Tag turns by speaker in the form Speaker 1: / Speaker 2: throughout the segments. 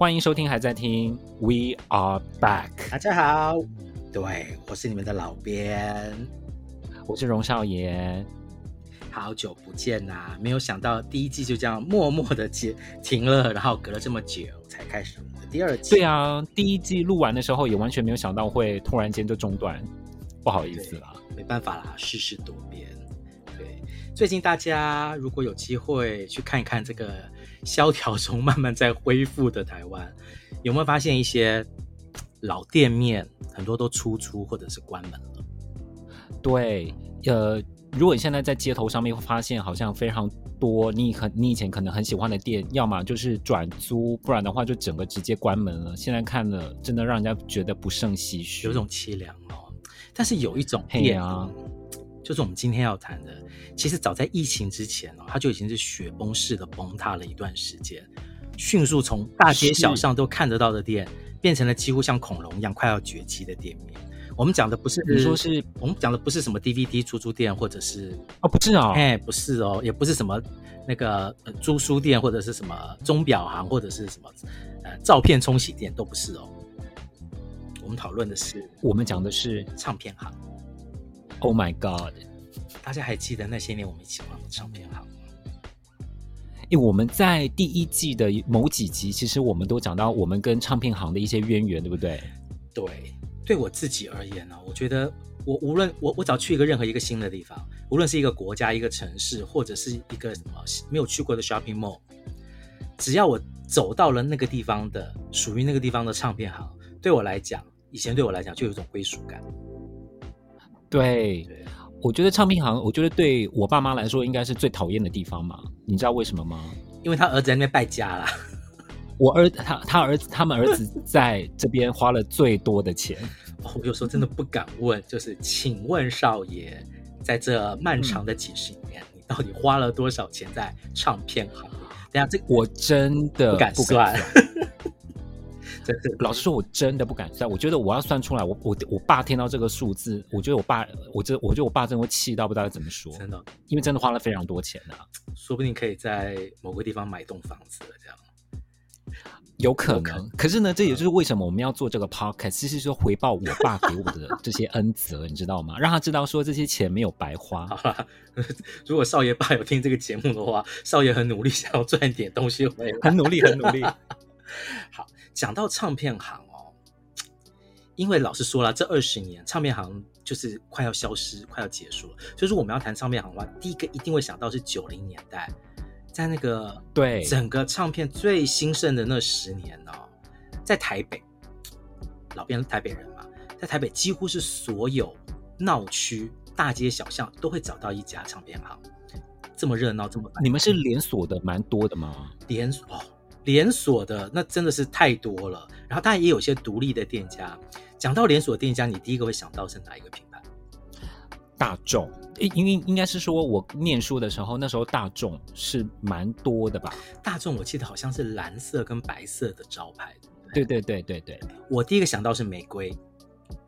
Speaker 1: 欢迎收听，还在听，We are back。
Speaker 2: 大家好，对，我是你们的老编，
Speaker 1: 我是荣少爷。
Speaker 2: 好久不见呐、啊，没有想到第一季就这样默默的停停了，然后隔了这么久才开始我们的第二季。
Speaker 1: 对啊，第一季录完的时候也完全没有想到会突然间就中断，不好意思啦，
Speaker 2: 没办法啦，世事多变。对，最近大家如果有机会去看一看这个。萧条中慢慢在恢复的台湾，有没有发现一些老店面很多都出租或者是关门了？
Speaker 1: 对，呃，如果你现在在街头上面会发现，好像非常多你很你以前可能很喜欢的店，要么就是转租，不然的话就整个直接关门了。现在看了，真的让人家觉得不胜唏嘘，
Speaker 2: 有种凄凉哦。但是有一种店啊。就是我们今天要谈的，其实早在疫情之前哦，它就已经是雪崩式的崩塌了一段时间，迅速从大街小巷都看得到的店，变成了几乎像恐龙一样快要绝迹的店面。我们讲的不是，
Speaker 1: 你说是，
Speaker 2: 我们讲的不是什么 DVD 出租店，或者是
Speaker 1: 哦，不是哦，
Speaker 2: 哎，不是哦，也不是什么那个租书店，或者是什么钟表行，或者是什么呃照片冲洗店，都不是哦。我们讨论的是，
Speaker 1: 我们讲的是
Speaker 2: 唱片行。
Speaker 1: Oh my God！
Speaker 2: 大家还记得那些年我们一起玩的唱片行吗？
Speaker 1: 因为我们在第一季的某几集，其实我们都讲到我们跟唱片行的一些渊源，对不对？
Speaker 2: 对，对我自己而言呢，我觉得我无论我我只要去一个任何一个新的地方，无论是一个国家、一个城市，或者是一个什么没有去过的 shopping mall，只要我走到了那个地方的属于那个地方的唱片行，对我来讲，以前对我来讲就有一种归属感。
Speaker 1: 对，我觉得唱片行，我觉得对我爸妈来说应该是最讨厌的地方嘛。你知道为什么吗？
Speaker 2: 因为他儿子在那边败家了。
Speaker 1: 我儿他他儿子他们儿子在这边花了最多的钱。
Speaker 2: 我有时候真的不敢问，就是请问少爷，在这漫长的几十年，嗯、你到底花了多少钱在唱片行？等下这
Speaker 1: 我真的
Speaker 2: 不敢算。
Speaker 1: 老实说，我真的不敢算。我觉得我要算出来，我我我爸听到这个数字，我觉得我爸，我这我觉得我爸真的会气到不知道怎么说。
Speaker 2: 真的，
Speaker 1: 因为真的花了非常多钱啊，
Speaker 2: 说不定可以在某个地方买栋房子了，这样。
Speaker 1: 有可能。可是呢，这也就是为什么我们要做这个 podcast，其实是说回报我爸给我的这些恩泽，你知道吗？让他知道说这些钱没有白花。
Speaker 2: 好啦，如果少爷爸有听这个节目的话，少爷很努力想要赚点东西回来，
Speaker 1: 很努力，很努力。
Speaker 2: 好。讲到唱片行哦，因为老实说了，这二十年唱片行就是快要消失、快要结束了。所以说我们要谈唱片行的话，第一个一定会想到是九零年代，在那个对整个唱片最兴盛的那十年哦，在台北，老编台北人嘛，在台北几乎是所有闹区、大街小巷都会找到一家唱片行，这么热闹，这么
Speaker 1: 你们是连锁的蛮多的吗？
Speaker 2: 连锁哦。连锁的那真的是太多了，然后当然也有些独立的店家。讲到连锁店家，你第一个会想到是哪一个品牌？
Speaker 1: 大众，因为应该是说我念书的时候，那时候大众是蛮多的吧？
Speaker 2: 大众我记得好像是蓝色跟白色的招牌。
Speaker 1: 对对对对对，
Speaker 2: 我第一个想到是玫瑰，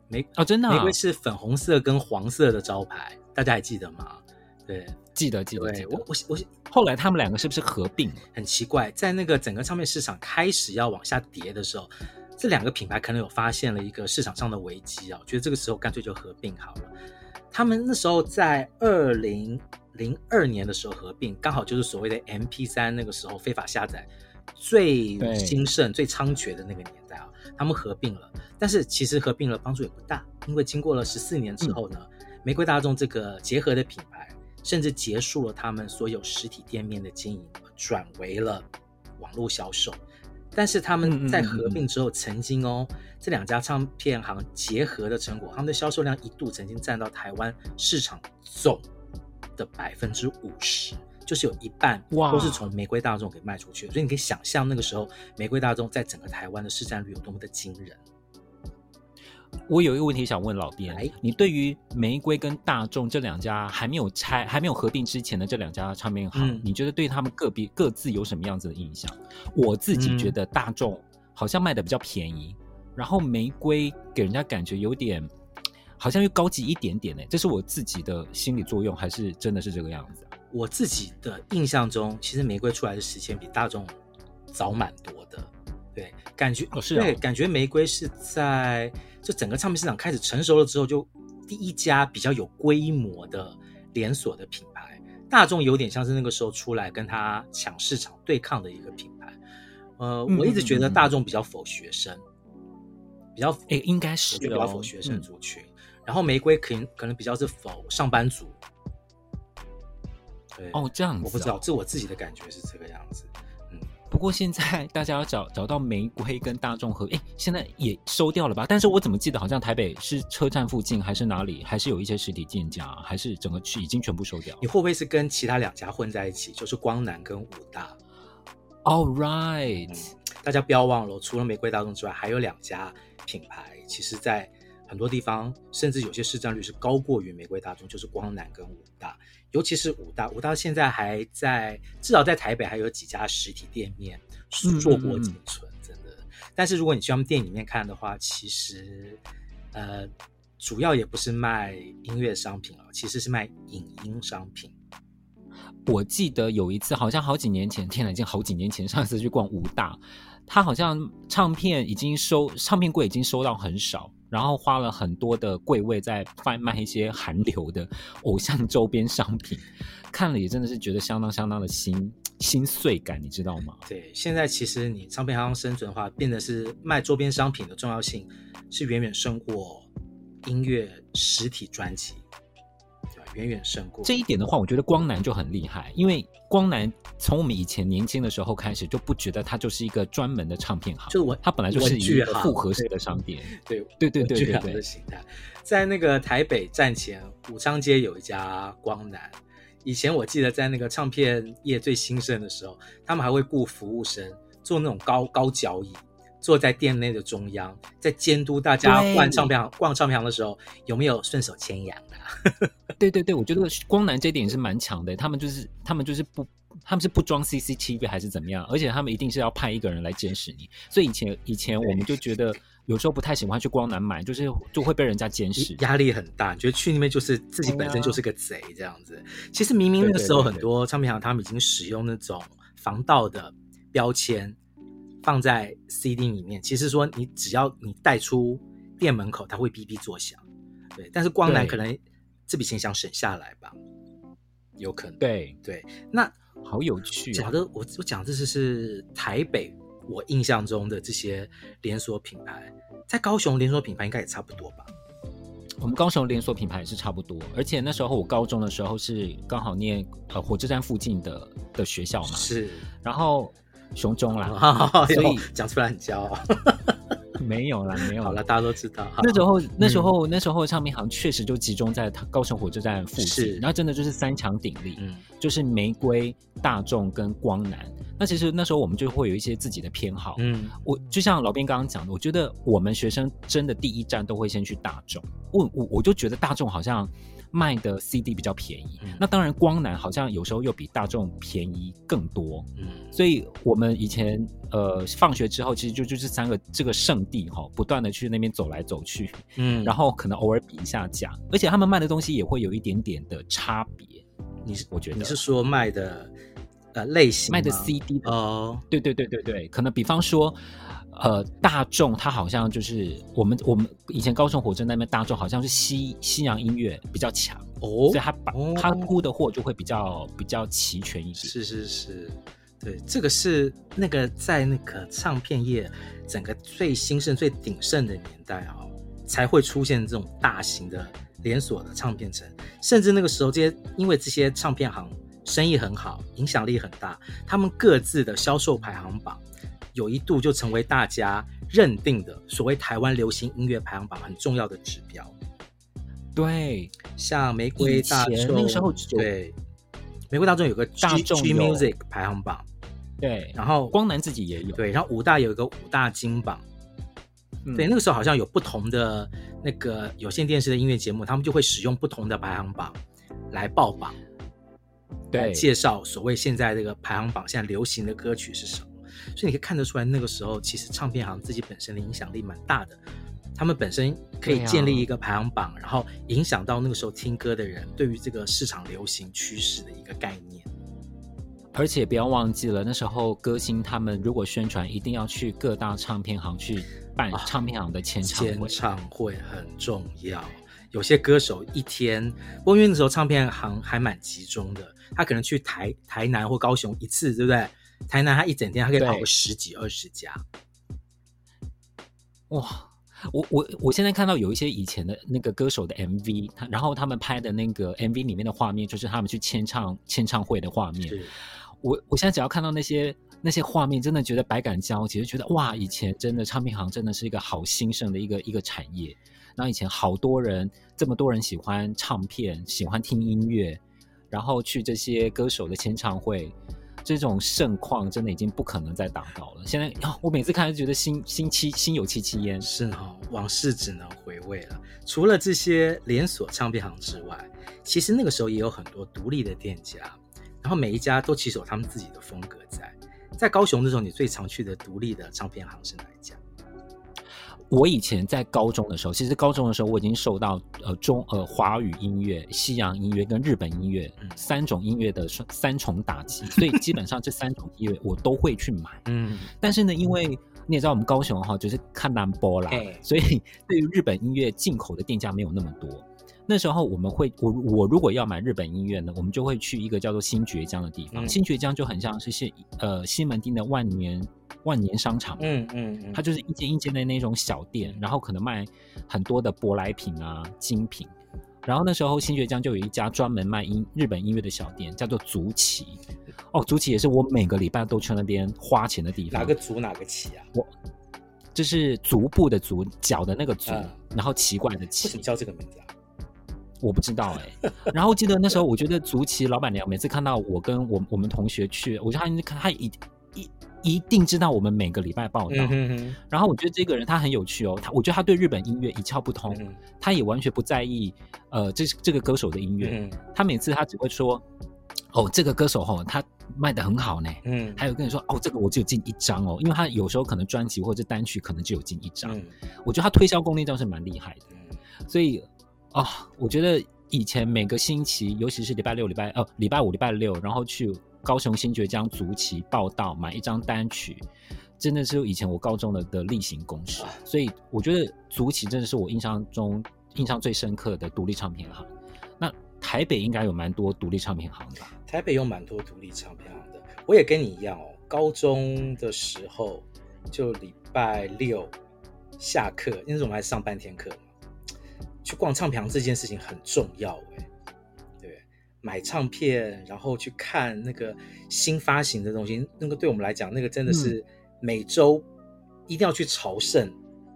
Speaker 2: 玫
Speaker 1: 哦真的，
Speaker 2: 玫瑰是粉红色跟黄色的招牌，大家还记得吗？对，
Speaker 1: 记得记得记得。
Speaker 2: 我我我
Speaker 1: 后来他们两个是不是合并？
Speaker 2: 很奇怪，在那个整个唱片市场开始要往下跌的时候，这两个品牌可能有发现了一个市场上的危机啊，我觉得这个时候干脆就合并好了。他们那时候在二零零二年的时候合并，刚好就是所谓的 MP 三那个时候非法下载最兴盛、最猖獗的那个年代啊。他们合并了，但是其实合并了帮助也不大，因为经过了十四年之后呢，嗯、玫瑰大众这个结合的品牌。甚至结束了他们所有实体店面的经营，转为了网络销售。但是他们在合并之后，曾经哦，嗯嗯嗯这两家唱片行结合的成果，他们的销售量一度曾经占到台湾市场总的百分之五十，就是有一半都是从玫瑰大众给卖出去。所以你可以想象那个时候玫瑰大众在整个台湾的市占率有多么的惊人。
Speaker 1: 我有一个问题想问老编，你对于玫瑰跟大众这两家还没有拆、还没有合并之前的这两家唱片行，嗯、你觉得对他们个别各自有什么样子的印象？我自己觉得大众好像卖的比较便宜，嗯、然后玫瑰给人家感觉有点好像又高级一点点呢。这是我自己的心理作用，还是真的是这个样子？
Speaker 2: 我自己的印象中，其实玫瑰出来的时间比大众早蛮多的。对，感觉
Speaker 1: 哦是、
Speaker 2: 对，感觉玫瑰是在就整个唱片市场开始成熟了之后，就第一家比较有规模的连锁的品牌。大众有点像是那个时候出来跟他抢市场对抗的一个品牌。呃，我一直觉得大众比较否学生，比较
Speaker 1: 诶，应该是
Speaker 2: 比较否学生族群。嗯、然后玫瑰可能可能比较是否上班族。对
Speaker 1: 哦，这样子、哦，
Speaker 2: 我不知道，这我自己的感觉是这个样子。嗯，
Speaker 1: 不过现在大家要找找到玫瑰跟大众合，哎，现在也收掉了吧？但是我怎么记得好像台北是车站附近还是哪里，还是有一些实体店家，还是整个区已经全部收掉？
Speaker 2: 你会不会是跟其他两家混在一起？就是光南跟武大。
Speaker 1: All right，、嗯、
Speaker 2: 大家不要忘了，除了玫瑰大众之外，还有两家品牌，其实在很多地方甚至有些市占率是高过于玫瑰大众，就是光南跟武大。尤其是武大，武大现在还在，至少在台北还有几家实体店面硕果仅存，真的。但是如果你去他们店里面看的话，其实呃，主要也不是卖音乐商品了，其实是卖影音商品。
Speaker 1: 我记得有一次，好像好几年前，天哪，已经好几年前，上一次去逛武大，他好像唱片已经收，唱片柜已经收到很少。然后花了很多的贵位在贩卖一些韩流的偶像周边商品，看了也真的是觉得相当相当的心心碎感，你知道吗？
Speaker 2: 对，现在其实你唱片行生存的话，变得是卖周边商品的重要性是远远胜过音乐实体专辑。远远胜过。
Speaker 1: 这一点的话，我觉得光南就很厉害，因为光南从我们以前年轻的时候开始就不觉得它就是一个专门的唱片行，
Speaker 2: 就是我
Speaker 1: 它本来就是一个复合式的商店。
Speaker 2: 对
Speaker 1: 对对对对对，
Speaker 2: 的形态，在那个台北站前武昌街有一家光南，以前我记得在那个唱片业最兴盛的时候，他们还会雇服务生做那种高高脚椅。坐在店内的中央，在监督大家逛唱片行、逛唱片行的时候，有没有顺手牵羊 的？
Speaker 1: 对对对，我觉得光南这点是蛮强的。他们就是他们就是不，他们是不装 CCTV 还是怎么样？而且他们一定是要派一个人来监视你。所以以前以前我们就觉得有时候不太喜欢去光南买，就是就会被人家监视，
Speaker 2: 压力很大。觉得去那边就是自己本身就是个贼这样子。其实明明那个时候很多唱片行他们已经使用那种防盗的标签。放在 CD 里面，其实说你只要你带出店门口，它会哔哔作响。对，但是光南可能这笔钱想省下来吧，有可能。
Speaker 1: 对
Speaker 2: 对，那
Speaker 1: 好有趣啊。
Speaker 2: 讲的我我讲这是是台北，我印象中的这些连锁品牌，在高雄连锁品牌应该也差不多吧？
Speaker 1: 我们高雄连锁品牌也是差不多，而且那时候我高中的时候是刚好念呃火车站附近的的学校嘛，
Speaker 2: 是，
Speaker 1: 然后。雄中啦，
Speaker 2: 哦、所以讲出来很骄傲。
Speaker 1: 没有啦，没有
Speaker 2: 了，大家都知道。
Speaker 1: 那时候，那时候，嗯、那时候唱片行确实就集中在高雄火车站附近，然后真的就是三强鼎立，嗯，就是玫瑰、大众跟光南。那其实那时候我们就会有一些自己的偏好，嗯，我就像老编刚刚讲的，我觉得我们学生真的第一站都会先去大众，我我我就觉得大众好像。卖的 CD 比较便宜，嗯、那当然光南好像有时候又比大众便宜更多，嗯，所以我们以前呃放学之后，其实就就是三个这个圣地哈，不断的去那边走来走去，嗯，然后可能偶尔比一下价，而且他们卖的东西也会有一点点的差别。你是我觉得。
Speaker 2: 你是说卖的呃类型
Speaker 1: 卖的 CD 哦，对对对对对，可能比方说。呃，大众它好像就是我们我们以前高雄火车那边大众好像是西西洋音乐比较强哦，所以他把他铺的货就会比较比较齐全一点。
Speaker 2: 是是是，对，这个是那个在那个唱片业整个最兴盛最鼎盛的年代啊、哦，才会出现这种大型的连锁的唱片城，甚至那个时候这些因为这些唱片行生意很好，影响力很大，他们各自的销售排行榜。有一度就成为大家认定的所谓台湾流行音乐排行榜很重要的指标。
Speaker 1: 对，
Speaker 2: 像玫瑰大众
Speaker 1: 那个时候，
Speaker 2: 对，玫瑰大众有个 G, 大众 G Music 排行榜，
Speaker 1: 对，
Speaker 2: 然后
Speaker 1: 光南自己也有，
Speaker 2: 对，然后武大有一个武大金榜，嗯、对，那个时候好像有不同的那个有线电视的音乐节目，他们就会使用不同的排行榜来报榜，对，来介绍所谓现在这个排行榜现在流行的歌曲是什么。所以你可以看得出来，那个时候其实唱片行自己本身的影响力蛮大的，他们本身可以建立一个排行榜，然后影响到那个时候听歌的人对于这个市场流行趋势的一个概念。
Speaker 1: 而且不要忘记了，那时候歌星他们如果宣传，一定要去各大唱片行去办唱片行的签唱会。签
Speaker 2: 唱会很重要，有些歌手一天，不过因为那时候唱片行还蛮集中的，他可能去台台南或高雄一次，对不对？台南他一整天他可以跑个十几二十家。
Speaker 1: 哇，我我我现在看到有一些以前的那个歌手的 MV，他然后他们拍的那个 MV 里面的画面，就是他们去签唱签唱会的画面。我我现在只要看到那些那些画面，真的觉得百感交集，就觉得哇，以前真的唱片行真的是一个好兴盛的一个一个产业。然后以前好多人，这么多人喜欢唱片，喜欢听音乐，然后去这些歌手的签唱会，这种盛况真的已经不可能再达到了。现在哦，我每次看就觉得心心期心有戚戚焉。
Speaker 2: 是呢，往事只能回味了。除了这些连锁唱片行之外，其实那个时候也有很多独立的店家。然后每一家都其实有他们自己的风格在。在高雄那时候，你最常去的独立的唱片行是哪一家？
Speaker 1: 我以前在高中的时候，其实高中的时候我已经受到呃中呃华语音乐、西洋音乐跟日本音乐、嗯、三种音乐的三重打击，所以基本上这三种音乐我都会去买。嗯，但是呢，因为你也知道我们高雄哈，就是看南波啦，欸、所以对于日本音乐进口的店家没有那么多。那时候我们会，我我如果要买日本音乐呢，我们就会去一个叫做新堀江的地方。嗯、新堀江就很像是西呃西门町的万年万年商场，嗯嗯，嗯它就是一间一间的那种小店，然后可能卖很多的舶来品啊精品。然后那时候新堀江就有一家专门卖音日本音乐的小店，叫做足旗。哦，足旗也是我每个礼拜都去那边花钱的地方。
Speaker 2: 哪个足哪个旗啊？
Speaker 1: 我就是足部的足，脚的那个足，嗯、然后奇怪的奇。
Speaker 2: 为什么叫这个名字啊？
Speaker 1: 我不知道哎、欸，然后记得那时候，我觉得足旗老板娘每次看到我跟我我们同学去，我觉得她她一一一定知道我们每个礼拜报道。然后我觉得这个人他很有趣哦，他我觉得他对日本音乐一窍不通，嗯、他也完全不在意呃这这个歌手的音乐。嗯、他每次他只会说哦这个歌手哦他卖的很好呢。嗯，还有跟你说哦这个我只有进一张哦，因为他有时候可能专辑或者单曲可能只有进一张。嗯、我觉得他推销功力倒是蛮厉害的，嗯、所以。啊、我觉得以前每个星期，尤其是礼拜六、礼拜呃礼拜五、礼拜六，然后去高雄新堀江足旗报到，买一张单曲，真的是以前我高中的的例行公事。所以我觉得足旗真的是我印象中印象最深刻的独立唱片行。那台北应该有蛮多独立唱片行的吧？
Speaker 2: 台北有蛮多独立唱片行的。我也跟你一样哦，高中的时候就礼拜六下课，那时候我们还上半天课。去逛唱片行这件事情很重要哎，对，买唱片，然后去看那个新发行的东西，那个对我们来讲，那个真的是每周一定要去朝圣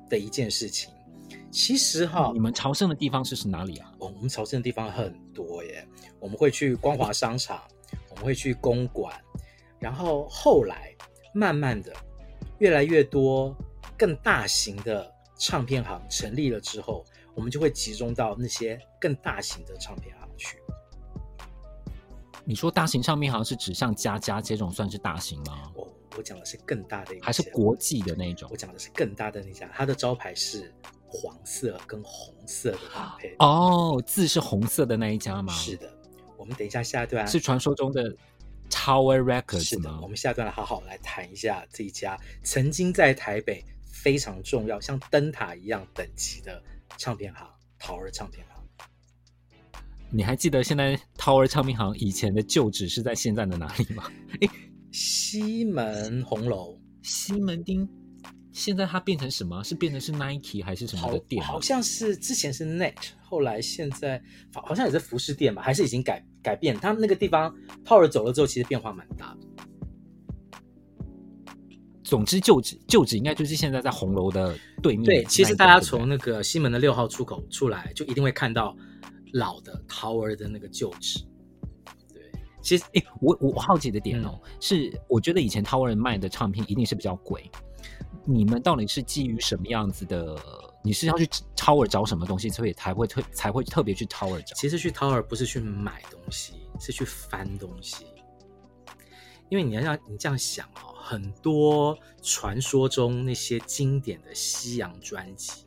Speaker 2: 的一件事情。其实哈，
Speaker 1: 你们朝圣的地方是是哪里啊？
Speaker 2: 哦，我们朝圣的地方很多耶，我们会去光华商场，我们会去公馆，然后后来慢慢的越来越多更大型的唱片行成立了之后。我们就会集中到那些更大型的唱片行去。
Speaker 1: 你说大型唱片行是指像佳佳这种算是大型吗？
Speaker 2: 我我讲的是更大的一家，
Speaker 1: 还是国际的那种？
Speaker 2: 我讲的是更大的那家，它的招牌是黄色跟红色的搭配。
Speaker 1: 哦，字是红色的那一家吗？
Speaker 2: 是的。我们等一下下一段
Speaker 1: 是传说中的 Tower Records
Speaker 2: 是的。我们下段来好好来谈一下这一家曾经在台北非常重要，像灯塔一样等级的。唱片行，Tower 唱片行，
Speaker 1: 你还记得现在 Tower 唱片行以前的旧址是在现在的哪里吗？
Speaker 2: 诶，西门红楼，
Speaker 1: 西门町，现在它变成什么？是变成是 Nike 还是什么的店？
Speaker 2: 好，好像是之前是 Net，后来现在好像也是服饰店吧？还是已经改改变？他们那个地方 Tower 走了之后，其实变化蛮大的。
Speaker 1: 总之，旧址旧址应该就是现在在红楼的对面。
Speaker 2: 对，其实大家从那个西门的六号出口出来，就一定会看到老的 Tower 的那个旧址。对，
Speaker 1: 其实，哎，我我好奇的点哦，嗯、是我觉得以前 Tower 卖的唱片一定是比较贵。你们到底是基于什么样子的？你是要去 Tower 找什么东西，所以才会特才会特别去 Tower 找？
Speaker 2: 其实去 Tower 不是去买东西，是去翻东西。因为你要让你这样想哦，很多传说中那些经典的西洋专辑，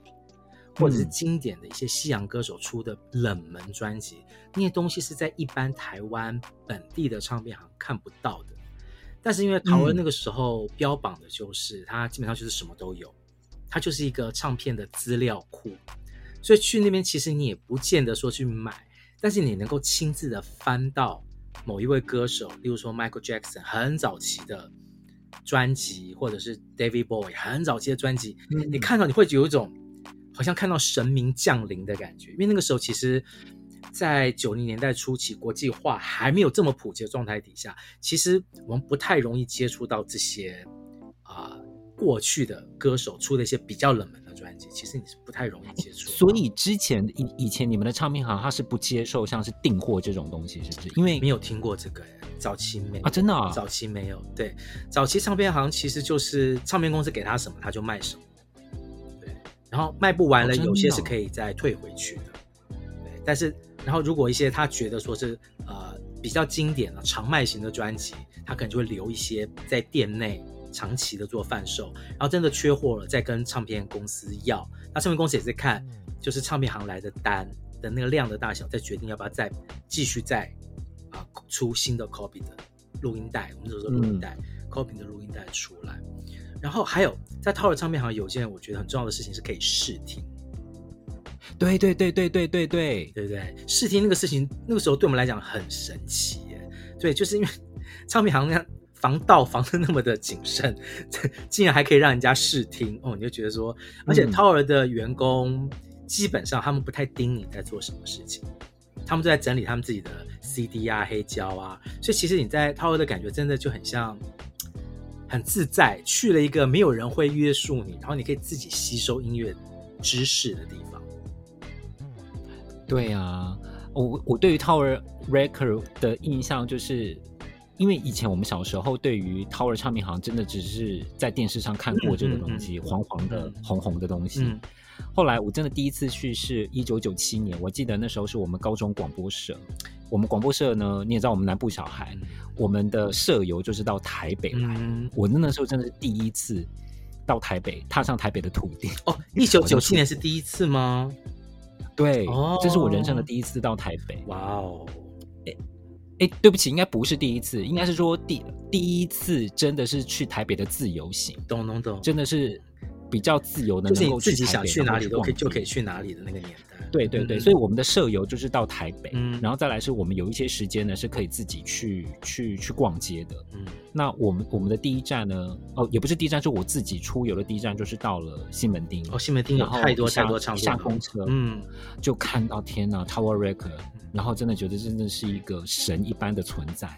Speaker 2: 或者是经典的一些西洋歌手出的冷门专辑，嗯、那些东西是在一般台湾本地的唱片行看不到的。但是因为 Tower 那个时候标榜的就是它基本上就是什么都有，它就是一个唱片的资料库，所以去那边其实你也不见得说去买，但是你能够亲自的翻到某一位歌手，例如说 Michael Jackson 很早期的专辑，或者是 David Bowie 很早期的专辑，你看到你会有一种好像看到神明降临的感觉，因为那个时候其实。在九零年代初期，国际化还没有这么普及的状态底下，其实我们不太容易接触到这些啊、呃、过去的歌手出的一些比较冷门的专辑，其实你是不太容易接触。
Speaker 1: 所以之前以以前你们的唱片行它是不接受像是订货这种东西，是不是？因为
Speaker 2: 没有听过这个，早期没
Speaker 1: 啊，真的啊，
Speaker 2: 早期没有。对，早期唱片行其实就是唱片公司给他什么他就卖什么，对，然后卖不完了，有些是可以再退回去的，对，但是。然后，如果一些他觉得说是呃比较经典的长卖型的专辑，他可能就会留一些在店内长期的做贩售。然后真的缺货了，再跟唱片公司要。那唱片公司也是看，就是唱片行来的单的那个量的大小，再决定要不要再继续再啊、呃、出新的 copy 的录音带。我们就说录音带、嗯、copy 的录音带出来。然后还有在 Tower 唱片行有件我觉得很重要的事情是可以试听。
Speaker 1: 对对对对对对对
Speaker 2: 对对，试听那个事情，那个时候对我们来讲很神奇耶。对，就是因为唱片行那样防盗防的那么的谨慎，竟然还可以让人家试听哦，你就觉得说，而且 Tower 的员工基本上他们不太盯你在做什么事情，他们都在整理他们自己的 CD 啊、黑胶啊，所以其实你在 Tower 的感觉真的就很像很自在，去了一个没有人会约束你，然后你可以自己吸收音乐知识的地方。
Speaker 1: 对啊，我我对于 Tower Record 的印象就是，因为以前我们小时候对于 Tower 唱片行真的只是在电视上看过这个东西，嗯嗯嗯、黄黄的、嗯、红红的东西。嗯、后来我真的第一次去是一九九七年，我记得那时候是我们高中广播社，我们广播社呢，你也知道我们南部小孩，嗯、我们的社友就是到台北来。嗯、我那时候真的是第一次到台北，踏上台北的土地。
Speaker 2: 哦，一九九七年是第一次吗？
Speaker 1: 对，哦、这是我人生的第一次到台北。
Speaker 2: 哇哦，
Speaker 1: 哎哎，对不起，应该不是第一次，应该是说第第一次真的是去台北的自由行。
Speaker 2: 懂懂懂，
Speaker 1: 真的是比较自由的，
Speaker 2: 能够自己想去哪里都可以，就可以去哪里的那个年代。
Speaker 1: 对对对，所以我们的社游就是到台北，嗯，然后再来是我们有一些时间呢，是可以自己去去去逛街的，嗯，那我们我们的第一站呢，哦，也不是第一站，是我自己出游的第一站，就是到了西门町，
Speaker 2: 哦，西门町有太多太多唱片，
Speaker 1: 下公车，嗯，就看到天呐，Tower Record，然后真的觉得真的是一个神一般的存在。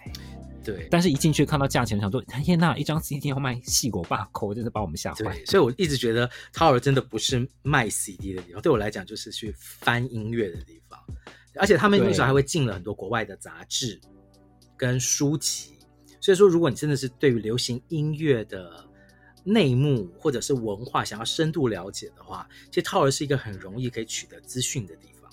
Speaker 2: 对，
Speaker 1: 但是一进去看到价钱，想说天呐，一张 CD 要卖四五百块，真是把我们吓
Speaker 2: 坏。所以我一直觉得 Tower 真的不是卖 CD 的地方，对我来讲就是去翻音乐的地方。而且他们有时候还会进了很多国外的杂志跟书籍，所以说如果你真的是对于流行音乐的内幕或者是文化想要深度了解的话，其实 Tower 是一个很容易可以取得资讯的地方。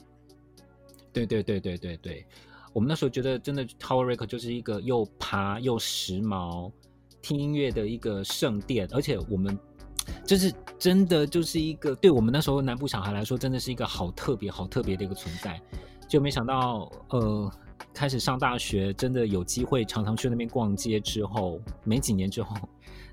Speaker 1: 对对对对对对。我们那时候觉得，真的 Tower Record 就是一个又爬又时髦听音乐的一个圣殿，而且我们就是真的就是一个，对我们那时候南部小孩来说，真的是一个好特别、好特别的一个存在。就没想到，呃，开始上大学，真的有机会常常去那边逛街之后，没几年之后，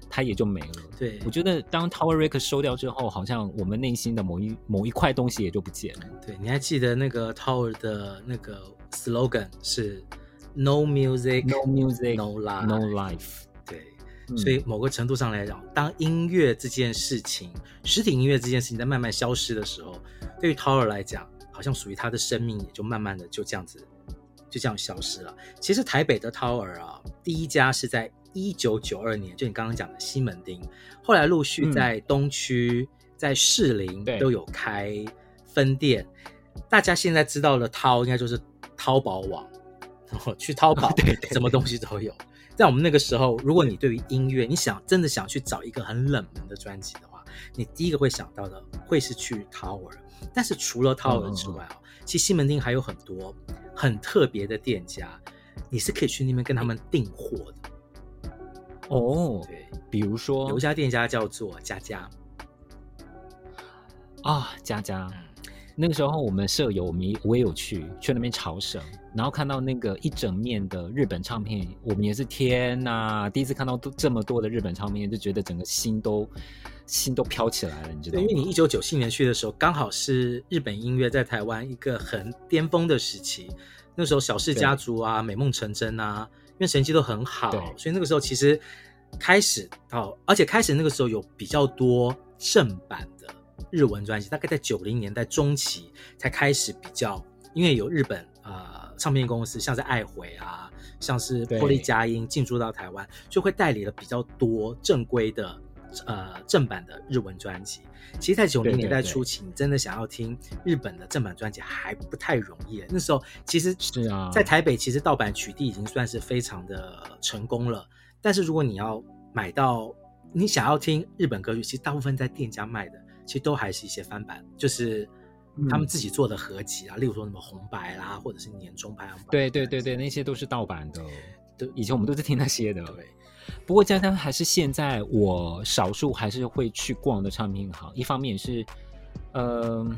Speaker 1: 它也就没了。
Speaker 2: 对，
Speaker 1: 我觉得当 Tower Record 收掉之后，好像我们内心的某一某一块东西也就不见了。
Speaker 2: 对，你还记得那个 Tower 的那个？slogan 是 No music,
Speaker 1: No music,
Speaker 2: No life.
Speaker 1: No life.
Speaker 2: 对，嗯、所以某个程度上来讲，当音乐这件事情，实体音乐这件事情在慢慢消失的时候，对于 Tower 来讲，好像属于他的生命也就慢慢的就这样子，就这样消失了。其实台北的 Tower 啊，第一家是在一九九二年，就你刚刚讲的西门町，后来陆续在东区、嗯、在士林都有开分店。大家现在知道的淘，应该就是。淘宝网，然后去淘宝，对，什么东西都有。在我们那个时候，如果你对于音乐，你想真的想去找一个很冷门的专辑的话，你第一个会想到的会是去 Tower。但是除了 Tower 之外啊，其实西门町还有很多很特别的店家，你是可以去那边跟他们订货的。
Speaker 1: 哦，对，比如说
Speaker 2: 有一家店家叫做佳佳。
Speaker 1: 啊，佳佳。那个时候我们舍友，我们我也有去去那边朝圣，然后看到那个一整面的日本唱片，我们也是天呐，第一次看到都这么多的日本唱片，就觉得整个心都心都飘起来了，你知道吗？
Speaker 2: 因为你一九九七年去的时候，刚好是日本音乐在台湾一个很巅峰的时期，那时候小氏家族啊、美梦成真啊，因为成绩都很好，所以那个时候其实开始哦，而且开始那个时候有比较多正版的。日文专辑大概在九零年代中期才开始比较，因为有日本呃唱片公司，像是爱回啊，像是玻璃佳音进驻到台湾，就会代理了比较多正规的呃正版的日文专辑。其实，在九零年代初期，你真的想要听日本的正版专辑还不太容易。那时候其实是啊，在台北其实盗版取缔已经算是非常的成功了。但是如果你要买到你想要听日本歌曲，其实大部分在店家卖的。其实都还是一些翻版，就是他们自己做的合集啊，嗯、例如说什么红白啦，或者是年终排行榜。
Speaker 1: 对对对对，那些都是盗版的。对，以前我们都是听那些的。对。不过佳佳还是现在我少数还是会去逛的唱片行，一方面是，嗯、呃，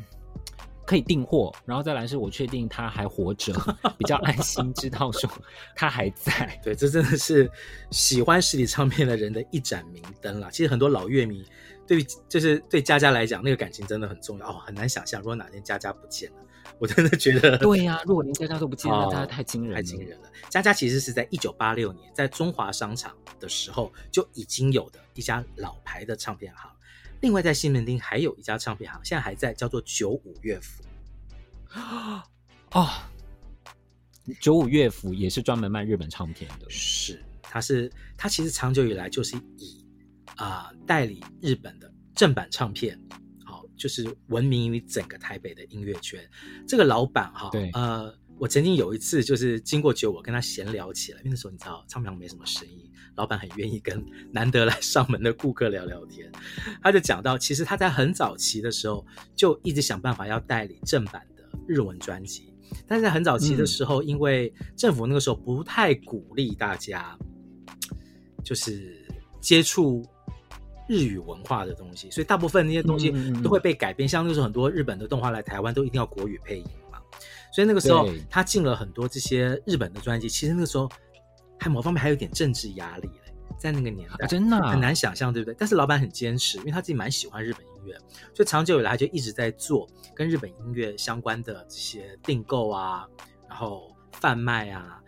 Speaker 1: 可以订货，然后再来是我确定他还活着，比较安心，知道说 他还在。
Speaker 2: 对，这真的是喜欢实体唱片的人的一盏明灯了。其实很多老乐迷。对于，就是对佳佳来讲，那个感情真的很重要哦。很难想象，如果哪天佳佳不见了，我真的觉得。
Speaker 1: 对呀、啊，如果连佳佳都不见了，哦、那太惊人了，
Speaker 2: 太惊人了。佳佳其实是在一九八六年在中华商场的时候就已经有的一家老牌的唱片行。另外，在西门町还有一家唱片行，现在还在，叫做九五乐府。
Speaker 1: 啊、哦，九五乐府也是专门卖日本唱片的。
Speaker 2: 是，它是它其实长久以来就是以。啊、呃，代理日本的正版唱片，就是闻名于整个台北的音乐圈。这个老板哈，对，呃，我曾经有一次就是经过酒，我跟他闲聊起来，因为那时候你知道唱片行没什么生意，老板很愿意跟 难得来上门的顾客聊聊天。他就讲到，其实他在很早期的时候就一直想办法要代理正版的日文专辑，但是在很早期的时候，嗯、因为政府那个时候不太鼓励大家，就是接触。日语文化的东西，所以大部分那些东西都会被改编。像那时候很多日本的动画来台湾，都一定要国语配音嘛。所以那个时候他进了很多这些日本的专辑。其实那个时候还某方面还有点政治压力嘞，在那个年代，啊、真的、啊、很难想象，对不对？但是老板很坚持，因为他自己蛮喜欢日本音乐，所以长久以来他就一直在做跟日本音乐相关的这些订购啊，然后贩卖啊，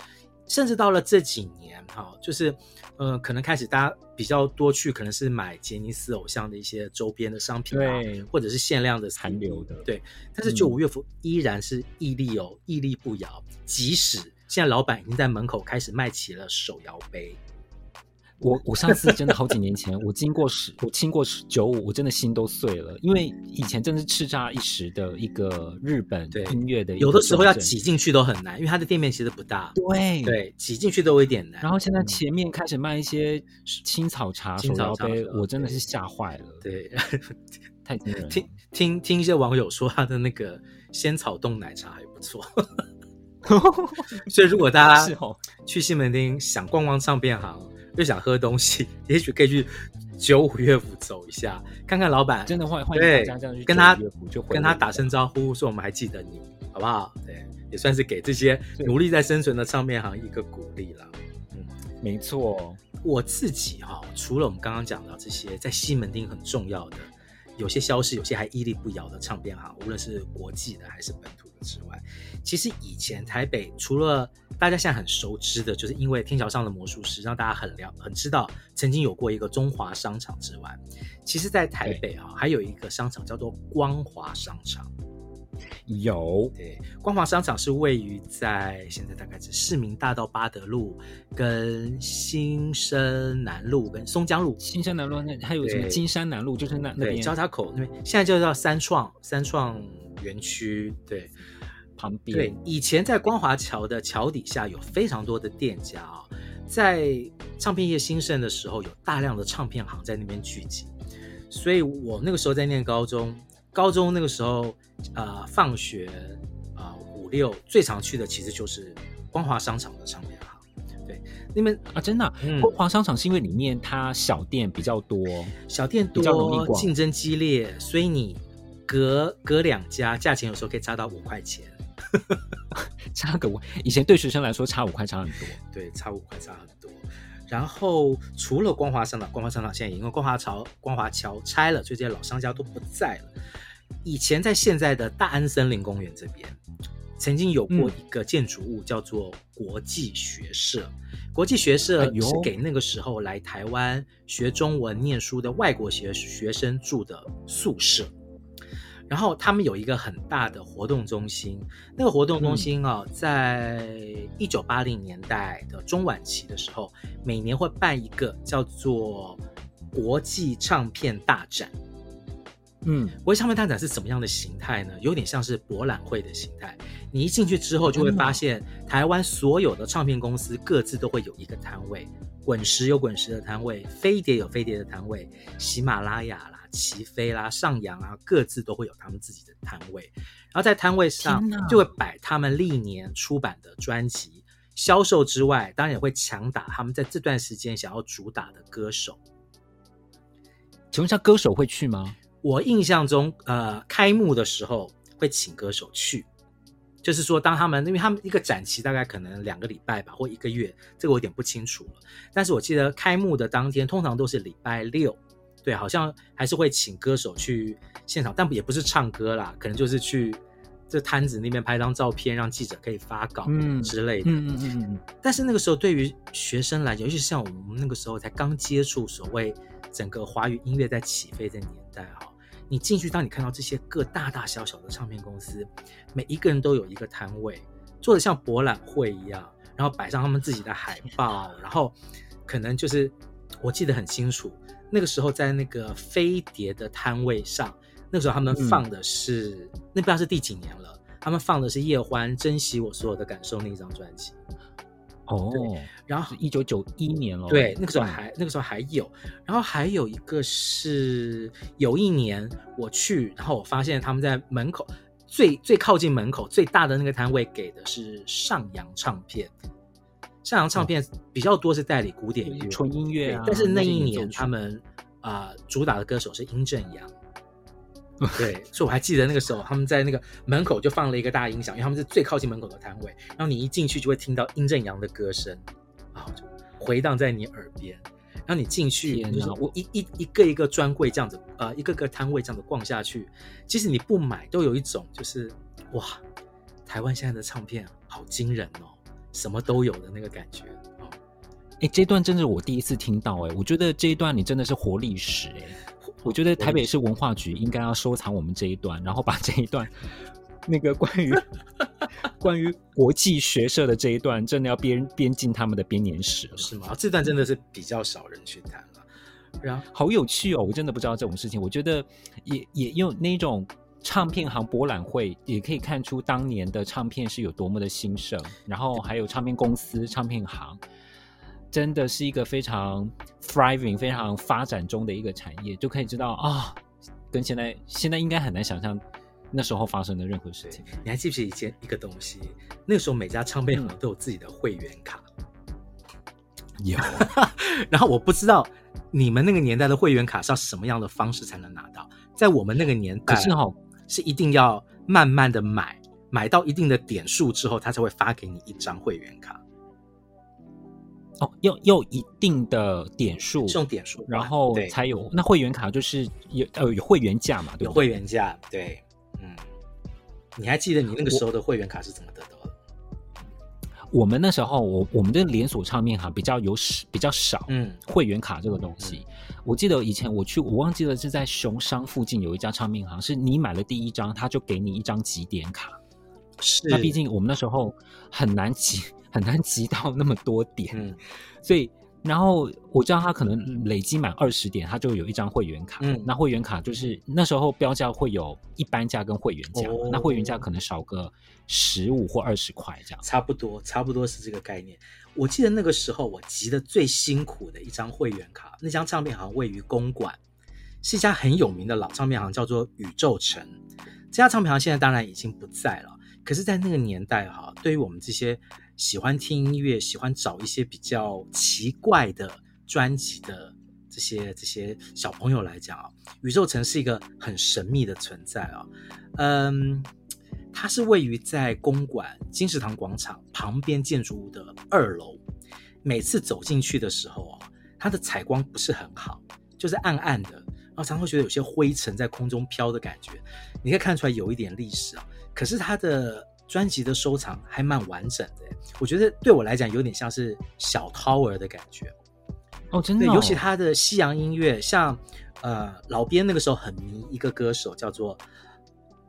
Speaker 2: 甚至到了这几年哈，就是。呃，可能开始大家比较多去，可能是买杰尼斯偶像的一些周边的商品啊，对或者是限量的残留的，对。但是九五乐福依然是屹立哦，屹立不摇，即使现在老板已经在门口开始卖起了手摇杯。
Speaker 1: 我我上次真的好几年前，我经过十，我经过十九五，我真的心都碎了，因为以前真的是叱咤一时的一个日本音乐的，
Speaker 2: 有的时候要挤进去都很难，因为它的店面其实不大，
Speaker 1: 对
Speaker 2: 对，挤进去都有一点难。
Speaker 1: 然后现在前面开始卖一些青草茶、青草杯，我真的是吓坏了，
Speaker 2: 对，
Speaker 1: 太惊人了。
Speaker 2: 听听听一些网友说，他的那个仙草冻奶茶还不错 所以如果大家去西门町想逛逛唱片行。就想喝东西，也许可以去九五乐府走一下，看看老板。
Speaker 1: 真的欢欢迎大家这样去
Speaker 2: 跟他跟他打声招呼，说我们还记得你，好不好？对，也算是给这些努力在生存的唱片行一个鼓励了。
Speaker 1: 嗯，没错。
Speaker 2: 我自己哈、哦，除了我们刚刚讲到这些在西门町很重要的，有些消失，有些还屹立不摇的唱片行，无论是国际的还是本土的之外，其实以前台北除了大家现在很熟知的，就是因为天桥上的魔术师让大家很了很知道，曾经有过一个中华商场之外，其实，在台北啊，还有一个商场叫做光华商场。
Speaker 1: 有，
Speaker 2: 对，光华商场是位于在现在大概是市民大道八德路、跟新生南路、跟松江路、
Speaker 1: 新生南路那还有什么金山南路，就是那那边
Speaker 2: 交叉口那边，现在就叫三创三创园区，对。
Speaker 1: 旁边。
Speaker 2: 对，以前在光华桥的桥底下有非常多的店家啊、哦，在唱片业兴盛的时候，有大量的唱片行在那边聚集，所以我那个时候在念高中，高中那个时候，呃，放学啊、呃、五六最常去的其实就是光华商场的唱片行，对，那边
Speaker 1: 啊真的、光华商场是因为里面它小店比较多，
Speaker 2: 小店多，竞争激烈，所以你。隔隔两家，价钱有时候可以差到五块钱，
Speaker 1: 差个五。以前对学生来说，差五块差很多。
Speaker 2: 对，差五块差很多。然后除了光华商场，光华商场现在因为光华桥光华桥拆了，所以这些老商家都不在了。以前在现在的大安森林公园这边，曾经有过一个建筑物叫做国际学社。嗯、国际学社是给那个时候来台湾学中文念书的外国学学生住的宿舍。然后他们有一个很大的活动中心，那个活动中心啊，在一九八零年代的中晚期的时候，每年会办一个叫做国际唱片大展。嗯，国际唱片大展是什么样的形态呢？有点像是博览会的形态。你一进去之后，就会发现台湾所有的唱片公司各自都会有一个摊位，滚石有滚石的摊位，飞碟有飞碟的摊位，喜马拉雅啦。齐飞啦、上扬啊，各自都会有他们自己的摊位，然后在摊位上就会摆他们历年出版的专辑，销售之外，当然也会强打他们在这段时间想要主打的歌手。
Speaker 1: 请问一下，歌手会去吗？
Speaker 2: 我印象中，呃，开幕的时候会请歌手去，就是说，当他们因为他们一个展期大概可能两个礼拜吧，或一个月，这个我有点不清楚了。但是我记得开幕的当天通常都是礼拜六。对，好像还是会请歌手去现场，但也不是唱歌啦，可能就是去这摊子那边拍张照片，让记者可以发稿之类的。嗯嗯嗯嗯。但是那个时候，对于学生来讲，尤其是像我们那个时候才刚接触所谓整个华语音乐在起飞的年代哈，你进去，当你看到这些各大大小小的唱片公司，每一个人都有一个摊位，做的像博览会一样，然后摆上他们自己的海报，然后可能就是我记得很清楚。那个时候在那个飞碟的摊位上，那个时候他们放的是、嗯、那不知道是第几年了，他们放的是叶欢《珍惜我所有的感受》那一张专辑。
Speaker 1: 哦，
Speaker 2: 然后
Speaker 1: 一九九一年了。
Speaker 2: 对，那个时候还那个时候还有，然后还有一个是有一年我去，然后我发现他们在门口最最靠近门口最大的那个摊位给的是上扬唱片。上扬唱片比较多是代理古典音乐、
Speaker 1: 纯音乐啊，
Speaker 2: 但是那一年他们啊、呃、主打的歌手是殷正阳，对，所以我还记得那个时候他们在那个门口就放了一个大音响，因为他们是最靠近门口的摊位，然后你一进去就会听到殷正阳的歌声，然后就回荡在你耳边，然后你进去就是我一一一个一个专柜这样子一个个摊位这样子逛下去，其实你不买都有一种就是哇，台湾现在的唱片好惊人哦。什么都有的那个感觉。哦，
Speaker 1: 哎，这段真的是我第一次听到哎，我觉得这一段你真的是活历史哎，我觉得台北市文化局应该要收藏我们这一段，然后把这一段 那个关于 关于国际学社的这一段，真的要编编进他们的编年史了，
Speaker 2: 是吗？这段真的是比较少人去谈了，
Speaker 1: 然后好有趣哦，我真的不知道这种事情，我觉得也也用那种。唱片行博览会也可以看出当年的唱片是有多么的兴盛，然后还有唱片公司、唱片行，真的是一个非常 thriving、非常发展中的一个产业，就可以知道啊，跟现在现在应该很难想象那时候发生的任何事情。
Speaker 2: 你还记不记得以前一个东西？那个时候每家唱片行都有自己的会员卡，
Speaker 1: 嗯、有。
Speaker 2: 然后我不知道你们那个年代的会员卡是要什么样的方式才能拿到，在我们那个年代，可是哈、哦。是一定要慢慢的买，买到一定的点数之后，他才会发给你一张会员卡。
Speaker 1: 哦，要要一定的点数，
Speaker 2: 是用点数，
Speaker 1: 然后才有。那会员卡就是有呃有会员价嘛，对对？
Speaker 2: 有会员价，对，嗯。你还记得你那个时候的会员卡是怎么得到的？
Speaker 1: 我们那时候，我我们的连锁唱片行比较有少，比较少，嗯，会员卡这个东西。嗯、我记得以前我去，我忘记了是在熊商附近有一家唱片行，是你买了第一张，他就给你一张集点卡。
Speaker 2: 是，
Speaker 1: 那毕竟我们那时候很难集，很难集到那么多点，嗯、所以。然后我知道他可能累积满二十点，他就有一张会员卡。嗯，那会员卡就是那时候标价会有一般价跟会员价，哦、那会员价可能少个十五或二十块这样。
Speaker 2: 差不多，差不多是这个概念。我记得那个时候我集的最辛苦的一张会员卡，那张唱片行位于公馆，是一家很有名的老唱片行，叫做宇宙城。这家唱片行现在当然已经不在了，可是，在那个年代哈，对于我们这些。喜欢听音乐，喜欢找一些比较奇怪的专辑的这些这些小朋友来讲啊，宇宙城是一个很神秘的存在啊。嗯，它是位于在公馆金石堂广场旁边建筑物的二楼。每次走进去的时候啊，它的采光不是很好，就是暗暗的，然后常常会觉得有些灰尘在空中飘的感觉。你可以看出来有一点历史啊，可是它的专辑的收藏还蛮完整的。我觉得对我来讲有点像是小 tower 的感觉。
Speaker 1: 哦，真的、哦，
Speaker 2: 对，尤其他的西洋音乐，像呃，老编那个时候很迷一个歌手，叫做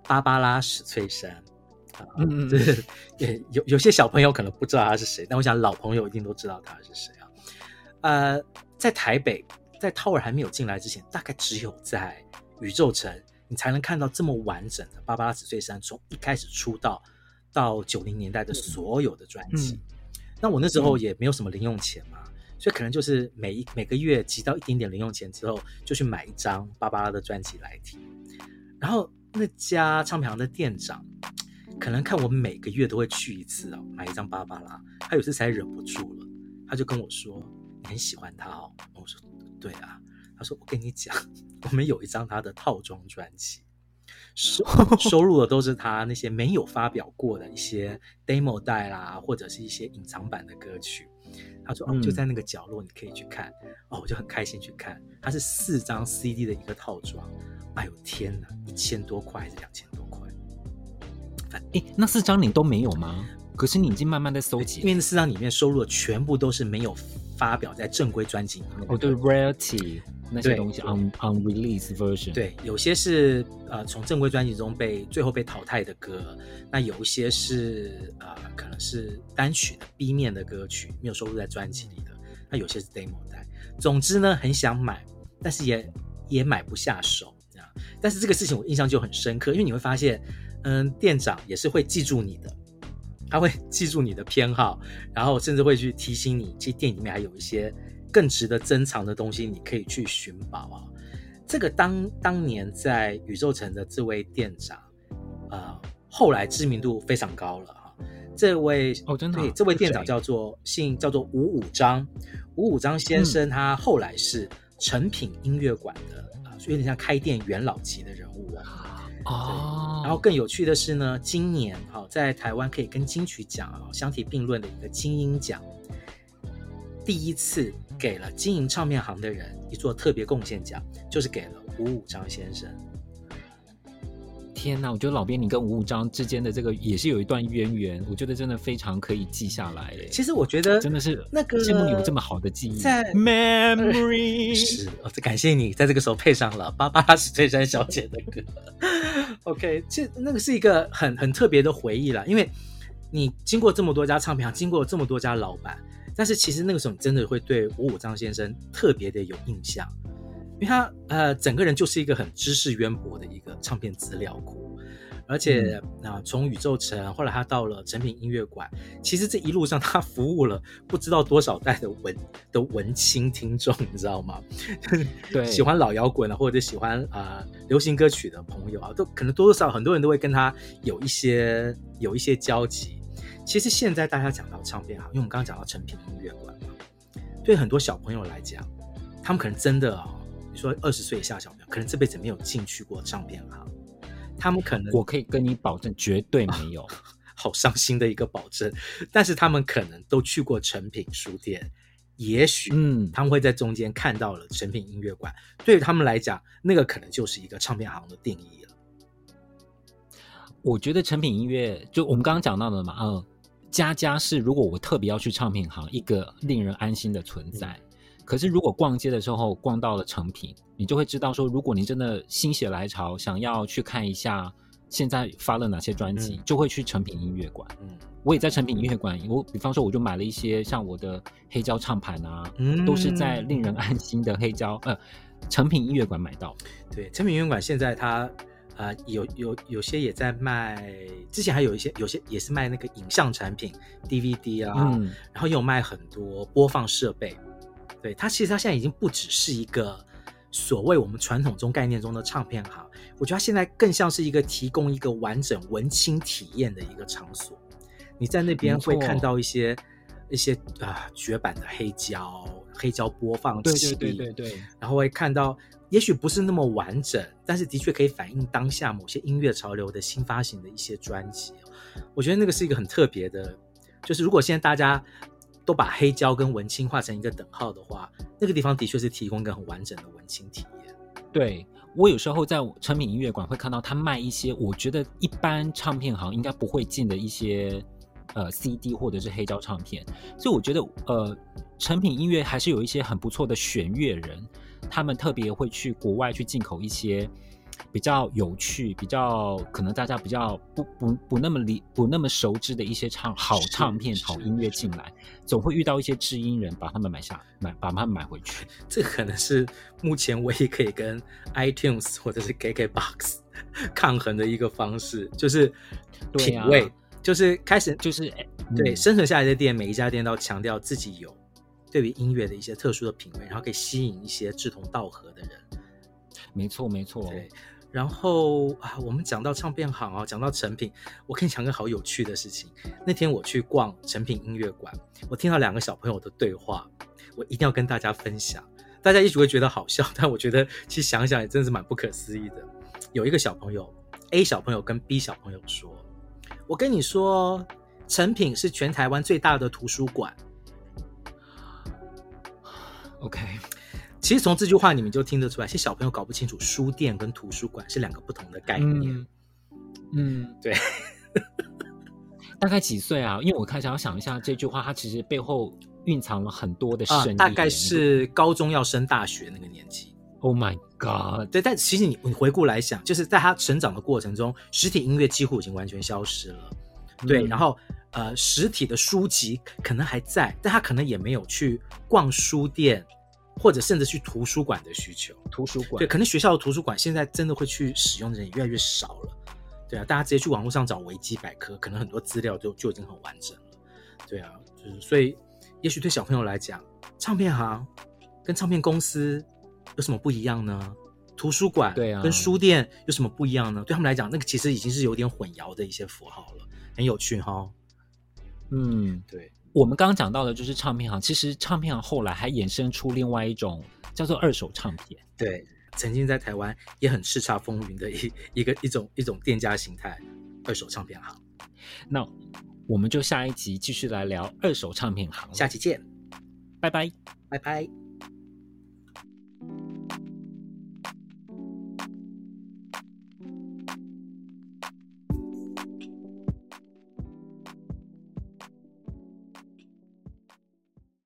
Speaker 2: 芭芭拉史翠珊。啊、嗯嗯，对，也有有些小朋友可能不知道他是谁，但我想老朋友一定都知道他是谁啊。呃，在台北，在 Tower 还没有进来之前，大概只有在宇宙城，你才能看到这么完整的芭芭拉史翠珊从一开始出道到九零年代的所有的专辑。嗯、那我那时候也没有什么零用钱嘛。所以可能就是每一每个月集到一点点零用钱之后，就去买一张芭芭拉的专辑来听。然后那家唱片行的店长，可能看我每个月都会去一次哦，买一张芭芭拉，他有次才忍不住了，他就跟我说：“你很喜欢他哦。”我说：“对啊。”他说：“我跟你讲，我们有一张他的套装专辑，收 收录的都是他那些没有发表过的一些 demo 带啦，或者是一些隐藏版的歌曲。”他说：“哦，就在那个角落，你可以去看。嗯”哦，我就很开心去看。它是四张 CD 的一个套装。哎呦天哪，一千多块还是两千多块？
Speaker 1: 哎，那四张你都没有吗？可是你已经慢慢在搜集，
Speaker 2: 因为那四张里面收录的全部都是没有发表在正规专辑里面。
Speaker 1: 哦，对，Rarity。那些东西 on on release version，
Speaker 2: 对，有些是呃从正规专辑中被最后被淘汰的歌，那有一些是呃可能是单曲的 B 面的歌曲，没有收录在专辑里的，那有些是 demo 带。总之呢，很想买，但是也也买不下手。但是这个事情我印象就很深刻，因为你会发现，嗯，店长也是会记住你的，他会记住你的偏好，然后甚至会去提醒你，其实店里面还有一些。更值得珍藏的东西，你可以去寻宝啊！这个当当年在宇宙城的这位店长，呃，后来知名度非常高了哈。这位
Speaker 1: 哦，真的
Speaker 2: 对，这位店长叫做姓叫做吴五章，吴五章先生，他后来是成品音乐馆的有点像开店元老级的人物啊。哦，然后更有趣的是呢，今年哈，在台湾可以跟金曲奖啊相提并论的一个金鹰奖。第一次给了经营唱片行的人一座特别贡献奖，就是给了吴五章先生。
Speaker 1: 天哪，我觉得老编你跟吴武章之间的这个也是有一段渊源，我觉得真的非常可以记下来。
Speaker 2: 其实我觉得
Speaker 1: 真的是
Speaker 2: 那个
Speaker 1: 羡慕你有这么好的记忆。
Speaker 2: 在
Speaker 1: Memory
Speaker 2: 是，感谢你在这个时候配上了芭芭拉史翠珊小姐的歌。OK，这那个是一个很很特别的回忆啦，因为你经过这么多家唱片行，经过这么多家老板。但是其实那个时候，你真的会对吴武章先生特别的有印象，因为他呃整个人就是一个很知识渊博的一个唱片资料库，而且啊、嗯呃、从宇宙城后来他到了成品音乐馆，其实这一路上他服务了不知道多少代的文的文青听众，你知道吗？
Speaker 1: 对，
Speaker 2: 喜欢老摇滚啊或者喜欢啊、呃、流行歌曲的朋友啊，都可能多多少少很多人都会跟他有一些有一些交集。其实现在大家讲到唱片行，因为我们刚刚讲到成品音乐馆嘛，对很多小朋友来讲，他们可能真的啊、哦，你说二十岁以下小朋友，可能这辈子没有进去过唱片行，他们可能
Speaker 1: 我可以跟你保证，绝对没有，
Speaker 2: 好伤心的一个保证。但是他们可能都去过成品书店，也许嗯，他们会在中间看到了成品音乐馆，对于他们来讲，那个可能就是一个唱片行的定义了。
Speaker 1: 我觉得成品音乐，就我们刚刚讲到的嘛，嗯。佳佳是，如果我特别要去唱片行，一个令人安心的存在。嗯、可是，如果逛街的时候逛到了成品，你就会知道说，如果你真的心血来潮，想要去看一下现在发了哪些专辑，嗯、就会去成品音乐馆。嗯，我也在成品音乐馆，我比方说，我就买了一些像我的黑胶唱盘啊，嗯、都是在令人安心的黑胶呃成品音乐馆买到。
Speaker 2: 对，成品音乐馆现在它。啊、呃，有有有些也在卖，之前还有一些有些也是卖那个影像产品 DVD 啊，嗯、然后又卖很多播放设备。对，它其实它现在已经不只是一个所谓我们传统中概念中的唱片行，我觉得它现在更像是一个提供一个完整文青体验的一个场所。你在那边会看到一些一些啊、呃、绝版的黑胶。黑胶播放器，
Speaker 1: 对对对对对，
Speaker 2: 然后会看到，也许不是那么完整，但是的确可以反映当下某些音乐潮流的新发行的一些专辑。我觉得那个是一个很特别的，就是如果现在大家都把黑胶跟文青画成一个等号的话，那个地方的确是提供一个很完整的文青体验。
Speaker 1: 对。我有时候在成品音乐馆会看到他卖一些我觉得一般唱片行应该不会进的一些呃 CD 或者是黑胶唱片，所以我觉得呃成品音乐还是有一些很不错的选乐人，他们特别会去国外去进口一些。比较有趣，比较可能大家比较不不不那么理不那么熟知的一些唱好唱片、好音乐进来，总会遇到一些知音人，把他们买下买，把他们买回去。
Speaker 2: 这可能是目前唯一可以跟 iTunes 或者是 KKBox 抗衡的一个方式，就是品味，啊、就是开始就是对、嗯、生存下来的店，每一家店都强调自己有对于音乐的一些特殊的品味，然后可以吸引一些志同道合的人。
Speaker 1: 没错，没错。
Speaker 2: 对，然后啊，我们讲到唱片行啊，讲到成品，我跟你讲个好有趣的事情。那天我去逛成品音乐馆，我听到两个小朋友的对话，我一定要跟大家分享。大家一直会觉得好笑，但我觉得其实想想也真的是蛮不可思议的。有一个小朋友，A 小朋友跟 B 小朋友说：“我跟你说，成品是全台湾最大的图书馆。”
Speaker 1: OK。
Speaker 2: 其实从这句话你们就听得出来，其实小朋友搞不清楚书店跟图书馆是两个不同的概念。
Speaker 1: 嗯，嗯
Speaker 2: 对。
Speaker 1: 大概几岁啊？因为我开始要想一下这句话，它其实背后蕴藏了很多的深意。
Speaker 2: 大概是高中要升大学那个年纪。
Speaker 1: Oh my god！
Speaker 2: 对，但其实你你回顾来想，就是在他成长的过程中，实体音乐几乎已经完全消失了。对，嗯、然后呃，实体的书籍可能还在，但他可能也没有去逛书店。或者甚至去图书馆的需求，
Speaker 1: 图书馆对，
Speaker 2: 可能学校的图书馆现在真的会去使用的人也越来越少了，对啊，大家直接去网络上找维基百科，可能很多资料就就已经很完整了，对啊，就是所以，也许对小朋友来讲，唱片行跟唱片公司有什么不一样呢？图书馆对啊，跟书店有什么不一样呢？对他们来讲，那个其实已经是有点混淆的一些符号了，很有趣哈、哦，
Speaker 1: 嗯，对。我们刚刚讲到的就是唱片行，其实唱片行后来还衍生出另外一种叫做二手唱片。
Speaker 2: 对，曾经在台湾也很叱咤风云的一一个一种一种店家形态，二手唱片行。
Speaker 1: 那我们就下一集继续来聊二手唱片行，
Speaker 2: 下期见，
Speaker 1: 拜拜，
Speaker 2: 拜拜。